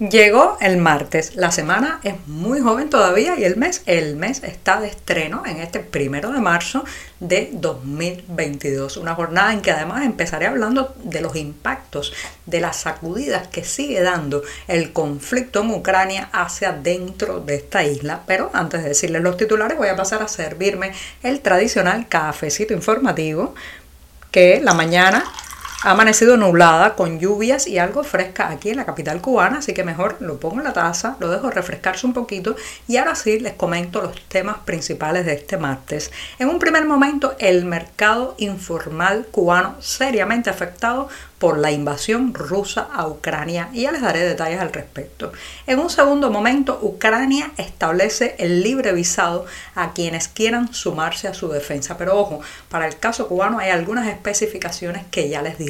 Llegó el martes, la semana es muy joven todavía y el mes, el mes está de estreno en este primero de marzo de 2022. Una jornada en que además empezaré hablando de los impactos, de las sacudidas que sigue dando el conflicto en Ucrania hacia dentro de esta isla. Pero antes de decirles los titulares voy a pasar a servirme el tradicional cafecito informativo que la mañana ha amanecido nublada con lluvias y algo fresca aquí en la capital cubana, así que mejor lo pongo en la taza, lo dejo refrescarse un poquito y ahora sí les comento los temas principales de este martes. En un primer momento, el mercado informal cubano seriamente afectado por la invasión rusa a Ucrania y ya les daré detalles al respecto. En un segundo momento, Ucrania establece el libre visado a quienes quieran sumarse a su defensa. Pero ojo, para el caso cubano hay algunas especificaciones que ya les diré.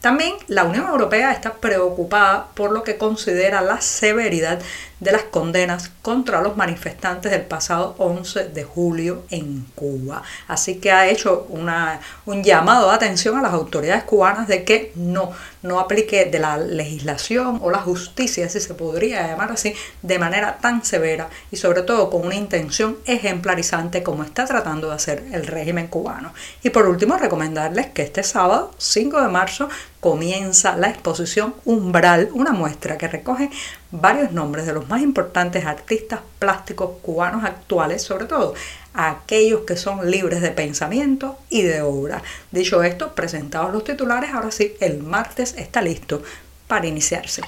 También la Unión Europea está preocupada por lo que considera la severidad de las condenas contra los manifestantes del pasado 11 de julio en Cuba. Así que ha hecho una, un llamado de atención a las autoridades cubanas de que no, no aplique de la legislación o la justicia, si se podría llamar así, de manera tan severa y sobre todo con una intención ejemplarizante como está tratando de hacer el régimen cubano. Y por último, recomendarles que este sábado, 5 de marzo, comienza la exposición Umbral, una muestra que recoge varios nombres de los más importantes artistas plásticos cubanos actuales, sobre todo aquellos que son libres de pensamiento y de obra. Dicho esto, presentados los titulares, ahora sí, el martes está listo para iniciarse.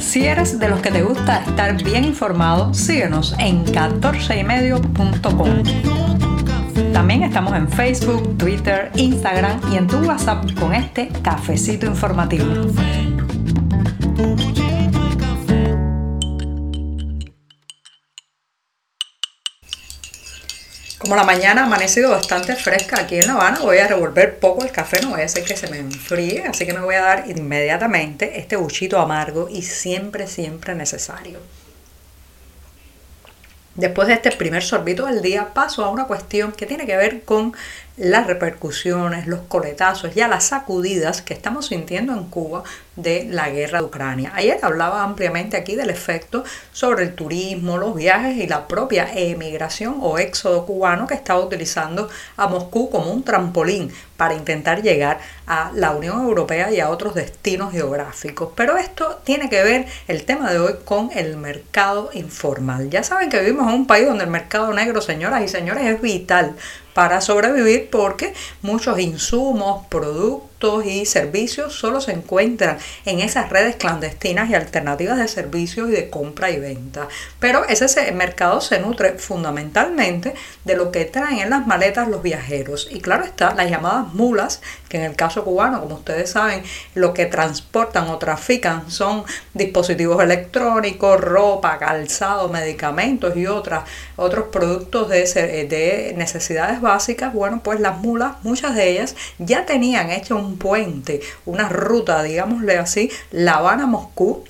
Si eres de los que te gusta estar bien informado, síguenos en 14ymedio.com. También estamos en Facebook, Twitter, Instagram y en tu WhatsApp con este cafecito informativo. Como la mañana ha amanecido bastante fresca aquí en La Habana, voy a revolver poco el café, no voy a hacer que se me enfríe, así que me voy a dar inmediatamente este buchito amargo y siempre, siempre necesario. Después de este primer sorbito del día, paso a una cuestión que tiene que ver con las repercusiones, los coletazos, ya las sacudidas que estamos sintiendo en Cuba de la guerra de Ucrania. Ayer hablaba ampliamente aquí del efecto sobre el turismo, los viajes y la propia emigración o éxodo cubano que estaba utilizando a Moscú como un trampolín para intentar llegar a la Unión Europea y a otros destinos geográficos. Pero esto tiene que ver el tema de hoy con el mercado informal. Ya saben que vivimos en un país donde el mercado negro, señoras y señores, es vital para sobrevivir porque muchos insumos, productos, y servicios solo se encuentran en esas redes clandestinas y alternativas de servicios y de compra y venta. Pero ese mercado se nutre fundamentalmente de lo que traen en las maletas los viajeros. Y claro está, las llamadas mulas, que en el caso cubano, como ustedes saben, lo que transportan o trafican son dispositivos electrónicos, ropa, calzado, medicamentos y otras, otros productos de, de necesidades básicas. Bueno, pues las mulas, muchas de ellas ya tenían hecho un puente, una ruta, digámosle así, La Habana-Moscú,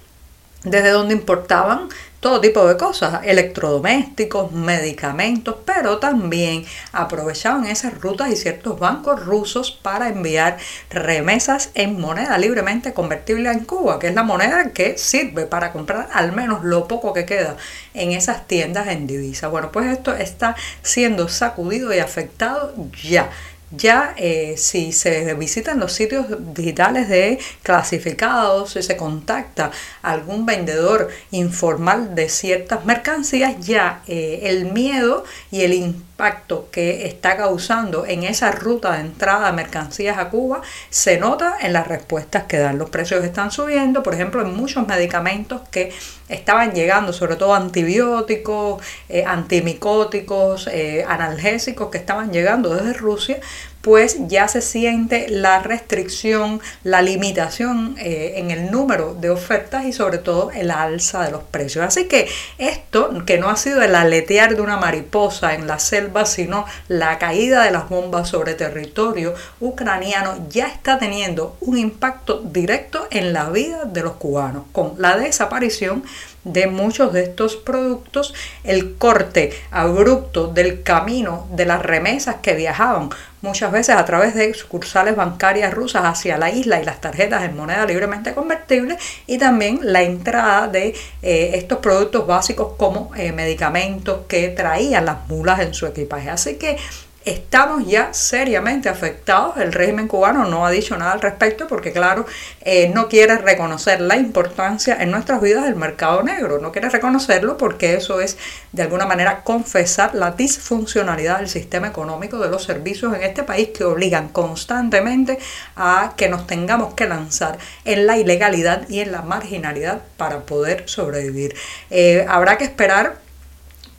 desde donde importaban todo tipo de cosas, electrodomésticos, medicamentos, pero también aprovechaban esas rutas y ciertos bancos rusos para enviar remesas en moneda libremente convertible en Cuba, que es la moneda que sirve para comprar al menos lo poco que queda en esas tiendas en divisa. Bueno, pues esto está siendo sacudido y afectado ya ya eh, si se visitan los sitios digitales de clasificados, si se contacta algún vendedor informal de ciertas mercancías, ya eh, el miedo y el impacto que está causando en esa ruta de entrada de mercancías a Cuba se nota en las respuestas que dan. Los precios están subiendo, por ejemplo, en muchos medicamentos que estaban llegando, sobre todo antibióticos, eh, antimicóticos, analgésicos que estaban llegando desde Rusia, pues ya se siente la restricción, la limitación eh, en el número de ofertas y sobre todo el alza de los precios. Así que esto, que no ha sido el aletear de una mariposa en la selva, sino la caída de las bombas sobre territorio ucraniano, ya está teniendo un impacto directo en la vida de los cubanos, con la desaparición de muchos de estos productos, el corte abrupto del camino de las remesas que viajaban muchas veces a través de sucursales bancarias rusas hacia la isla y las tarjetas en moneda libremente convertible y también la entrada de eh, estos productos básicos como eh, medicamentos que traían las mulas en su equipaje. Así que estamos ya seriamente afectados. El régimen cubano no ha dicho nada al respecto porque, claro, eh, no quiere reconocer la importancia en nuestras vidas del mercado negro. No quiere reconocerlo porque eso es, de alguna manera, confesar la disfuncionalidad del sistema económico de los servicios en este país que obligan constantemente a que nos tengamos que lanzar en la ilegalidad y en la marginalidad para poder sobrevivir. Eh, habrá que esperar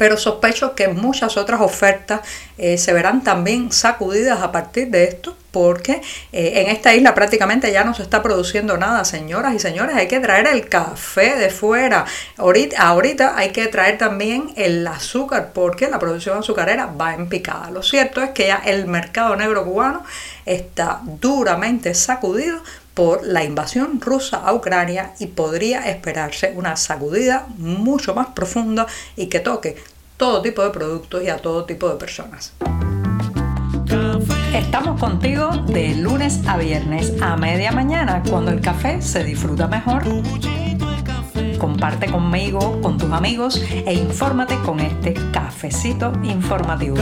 pero sospecho que muchas otras ofertas eh, se verán también sacudidas a partir de esto, porque eh, en esta isla prácticamente ya no se está produciendo nada, señoras y señores, hay que traer el café de fuera, ahorita, ahorita hay que traer también el azúcar, porque la producción azucarera va en picada. Lo cierto es que ya el mercado negro cubano está duramente sacudido por la invasión rusa a Ucrania y podría esperarse una sacudida mucho más profunda y que toque todo tipo de productos y a todo tipo de personas. Estamos contigo de lunes a viernes a media mañana cuando el café se disfruta mejor. Comparte conmigo, con tus amigos e infórmate con este cafecito informativo.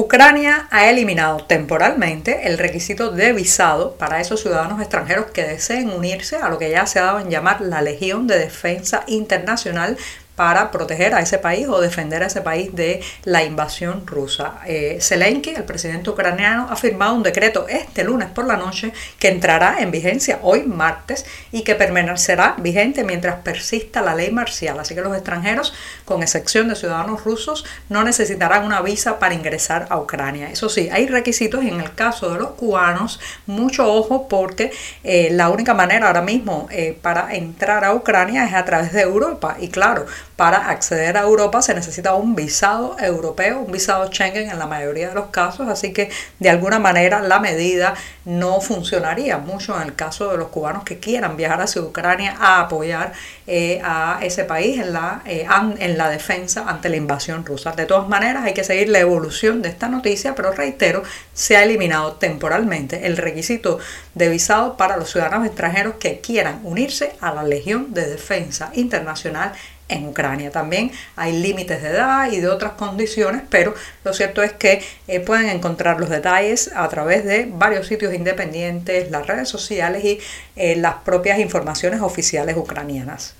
Ucrania ha eliminado temporalmente el requisito de visado para esos ciudadanos extranjeros que deseen unirse a lo que ya se ha dado en llamar la Legión de Defensa Internacional para proteger a ese país o defender a ese país de la invasión rusa. Eh, Zelensky, el presidente ucraniano, ha firmado un decreto este lunes por la noche que entrará en vigencia hoy martes y que permanecerá vigente mientras persista la ley marcial. Así que los extranjeros, con excepción de ciudadanos rusos, no necesitarán una visa para ingresar a Ucrania. Eso sí, hay requisitos en el caso de los cubanos, mucho ojo porque eh, la única manera ahora mismo eh, para entrar a Ucrania es a través de Europa. Y claro, para acceder a Europa se necesita un visado europeo, un visado Schengen en la mayoría de los casos, así que de alguna manera la medida no funcionaría mucho en el caso de los cubanos que quieran viajar hacia Ucrania a apoyar eh, a ese país en la, eh, en la defensa ante la invasión rusa. De todas maneras, hay que seguir la evolución de esta noticia, pero reitero, se ha eliminado temporalmente el requisito de visado para los ciudadanos extranjeros que quieran unirse a la Legión de Defensa Internacional en Ucrania. También hay límites de edad y de otras condiciones, pero lo cierto es que eh, pueden encontrar los detalles a través de varios sitios independientes, las redes sociales y eh, las propias informaciones oficiales ucranianas.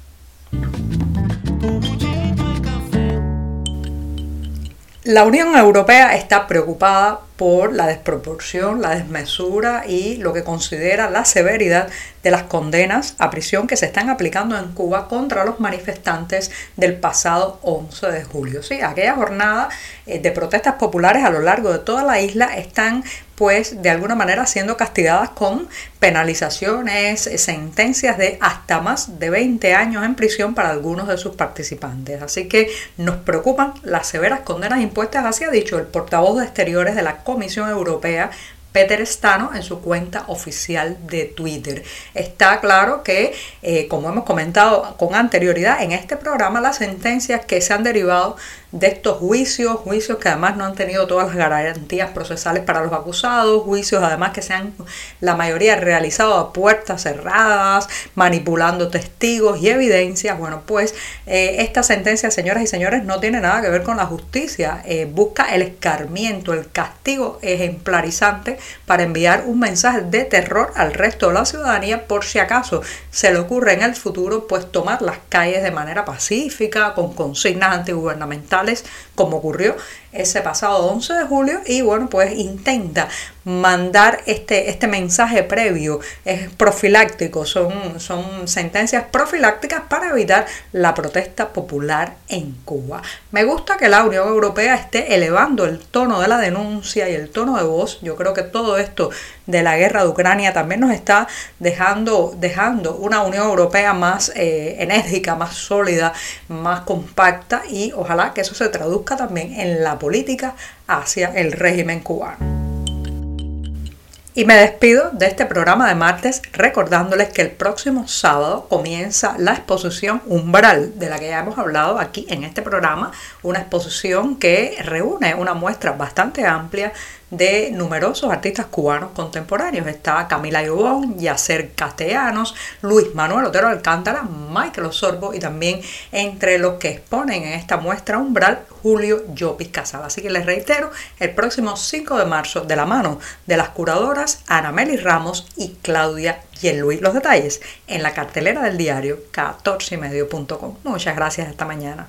La Unión Europea está preocupada por la desproporción, la desmesura y lo que considera la severidad de las condenas a prisión que se están aplicando en Cuba contra los manifestantes del pasado 11 de julio. Sí, aquella jornada eh, de protestas populares a lo largo de toda la isla están pues de alguna manera siendo castigadas con penalizaciones, eh, sentencias de hasta más de 20 años en prisión para algunos de sus participantes. Así que nos preocupan las severas condenas impuestas, así ha dicho el portavoz de exteriores de la Comisión Europea, Peter Stano en su cuenta oficial de Twitter. Está claro que, eh, como hemos comentado con anterioridad en este programa, las sentencias que se han derivado de estos juicios, juicios que además no han tenido todas las garantías procesales para los acusados, juicios además que se han la mayoría realizado a puertas cerradas, manipulando testigos y evidencias. Bueno, pues eh, esta sentencia, señoras y señores, no tiene nada que ver con la justicia, eh, busca el escarmiento, el castigo ejemplarizante para enviar un mensaje de terror al resto de la ciudadanía por si acaso se le ocurre en el futuro pues tomar las calles de manera pacífica, con consignas antigubernamentales como ocurrió ese pasado 11 de julio y bueno, pues intenta mandar este, este mensaje previo, es profiláctico, son, son sentencias profilácticas para evitar la protesta popular en Cuba. Me gusta que la Unión Europea esté elevando el tono de la denuncia y el tono de voz. Yo creo que todo esto de la guerra de Ucrania también nos está dejando, dejando una Unión Europea más eh, enérgica, más sólida, más compacta y ojalá que eso se traduzca también en la política hacia el régimen cubano. Y me despido de este programa de martes recordándoles que el próximo sábado comienza la exposición Umbral, de la que ya hemos hablado aquí en este programa, una exposición que reúne una muestra bastante amplia de numerosos artistas cubanos contemporáneos. Está Camila Yobón, Yacer Castellanos, Luis Manuel Otero Alcántara, Michael Osorbo y también entre los que exponen en esta muestra umbral Julio Llopis Casal. Así que les reitero, el próximo 5 de marzo, de la mano de las curadoras Ana Meli Ramos y Claudia Luis Los detalles en la cartelera del diario 14medio.com. Muchas gracias esta mañana.